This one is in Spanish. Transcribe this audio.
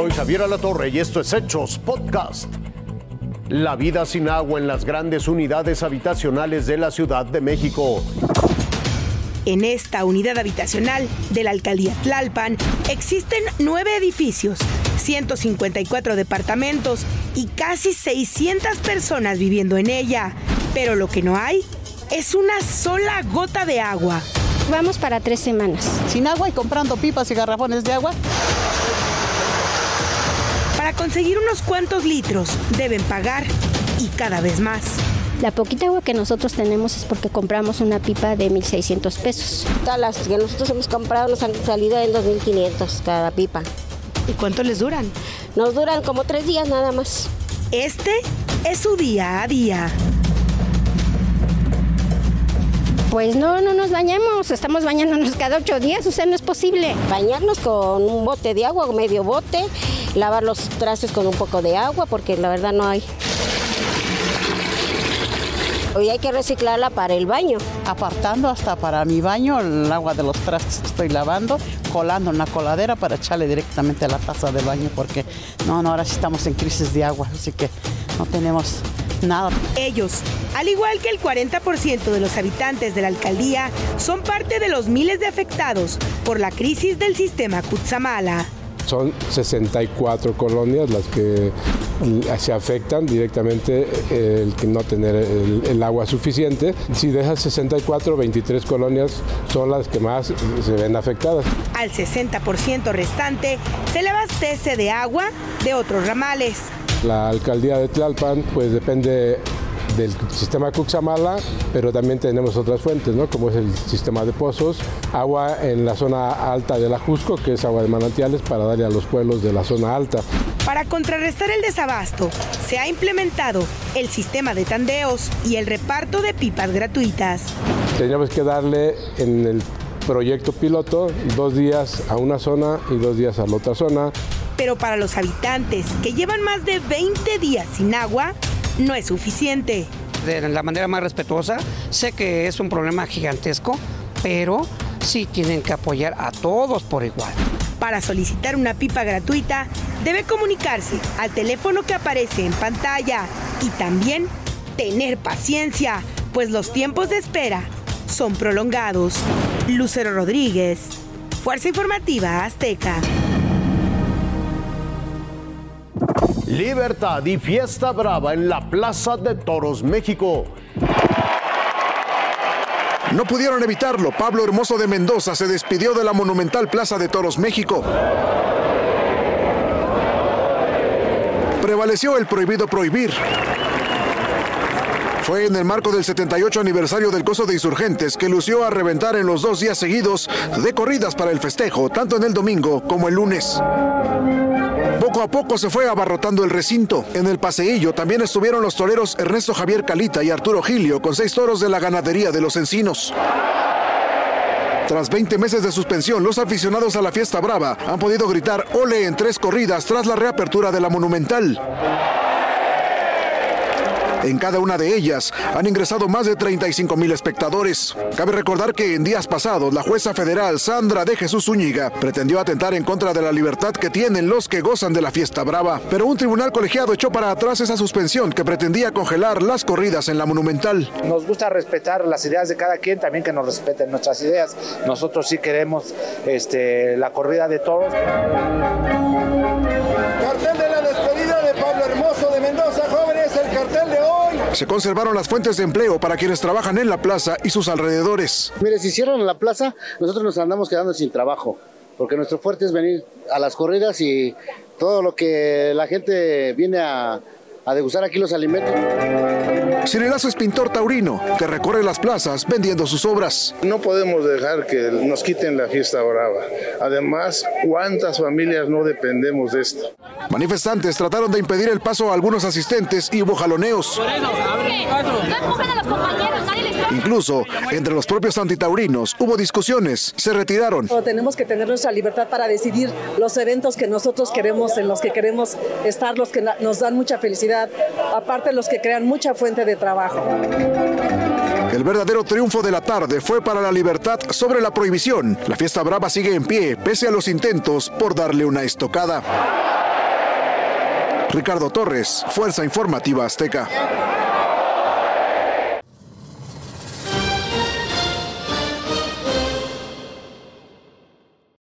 Soy Javier Alatorre y esto es Hechos Podcast. La vida sin agua en las grandes unidades habitacionales de la Ciudad de México. En esta unidad habitacional de la alcaldía Tlalpan existen nueve edificios, 154 departamentos y casi 600 personas viviendo en ella. Pero lo que no hay es una sola gota de agua. Vamos para tres semanas. Sin agua y comprando pipas y garrafones de agua. Para conseguir unos cuantos litros deben pagar y cada vez más. La poquita agua que nosotros tenemos es porque compramos una pipa de 1.600 pesos. Todas las que nosotros hemos comprado nos han salido en 2.500 cada pipa. ¿Y cuánto les duran? Nos duran como tres días nada más. Este es su día a día. Pues no, no nos bañamos, estamos bañándonos cada ocho días, o sea, no es posible. Bañarnos con un bote de agua, medio bote, lavar los trastes con un poco de agua, porque la verdad no hay. Hoy hay que reciclarla para el baño. Apartando hasta para mi baño el agua de los trastes que estoy lavando, colando en la coladera para echarle directamente a la taza de baño, porque no, no, ahora sí estamos en crisis de agua, así que no tenemos nada. Ellos, al igual que el 40% de los habitantes de la alcaldía, son parte de los miles de afectados por la crisis del sistema Cutzamala. Son 64 colonias las que se afectan directamente el no tener el, el agua suficiente. Si de esas 64, 23 colonias son las que más se ven afectadas. Al 60% restante se le abastece de agua de otros ramales. La alcaldía de Tlalpan pues depende del sistema Cuxamala, pero también tenemos otras fuentes, ¿no? como es el sistema de pozos, agua en la zona alta del Ajusco, que es agua de manantiales para darle a los pueblos de la zona alta. Para contrarrestar el desabasto, se ha implementado el sistema de tandeos y el reparto de pipas gratuitas. Teníamos que darle en el proyecto piloto dos días a una zona y dos días a la otra zona. Pero para los habitantes que llevan más de 20 días sin agua, no es suficiente. De la manera más respetuosa, sé que es un problema gigantesco, pero sí tienen que apoyar a todos por igual. Para solicitar una pipa gratuita, debe comunicarse al teléfono que aparece en pantalla y también tener paciencia, pues los tiempos de espera son prolongados. Lucero Rodríguez, Fuerza Informativa Azteca. Libertad y fiesta brava en la Plaza de Toros, México. No pudieron evitarlo. Pablo Hermoso de Mendoza se despidió de la monumental Plaza de Toros, México. Prevaleció el prohibido prohibir. Fue en el marco del 78 aniversario del coso de insurgentes que lució a reventar en los dos días seguidos de corridas para el festejo, tanto en el domingo como el lunes. Poco a poco se fue abarrotando el recinto. En el paseillo también estuvieron los toreros Ernesto Javier Calita y Arturo Gilio con seis toros de la ganadería de los encinos. Tras 20 meses de suspensión, los aficionados a la fiesta brava han podido gritar ole en tres corridas tras la reapertura de la monumental. En cada una de ellas han ingresado más de 35 mil espectadores. Cabe recordar que en días pasados la jueza federal Sandra de Jesús Zúñiga pretendió atentar en contra de la libertad que tienen los que gozan de la fiesta brava, pero un tribunal colegiado echó para atrás esa suspensión que pretendía congelar las corridas en la monumental. Nos gusta respetar las ideas de cada quien, también que nos respeten nuestras ideas. Nosotros sí queremos este, la corrida de toros. Se conservaron las fuentes de empleo para quienes trabajan en la plaza y sus alrededores. Mire, si cierran la plaza, nosotros nos andamos quedando sin trabajo, porque nuestro fuerte es venir a las corridas y todo lo que la gente viene a, a degustar aquí los alimentos. Cirelazo es pintor taurino que recorre las plazas vendiendo sus obras. No podemos dejar que nos quiten la fiesta brava. Además, ¿cuántas familias no dependemos de esto? Manifestantes trataron de impedir el paso a algunos asistentes y hubo jaloneos. Incluso entre los propios antitaurinos hubo discusiones, se retiraron. Tenemos que tener nuestra libertad para decidir los eventos que nosotros queremos, en los que queremos estar, los que nos dan mucha felicidad, aparte los que crean mucha fuente de trabajo. El verdadero triunfo de la tarde fue para la libertad sobre la prohibición. La fiesta brava sigue en pie, pese a los intentos por darle una estocada. Ricardo Torres, Fuerza Informativa Azteca.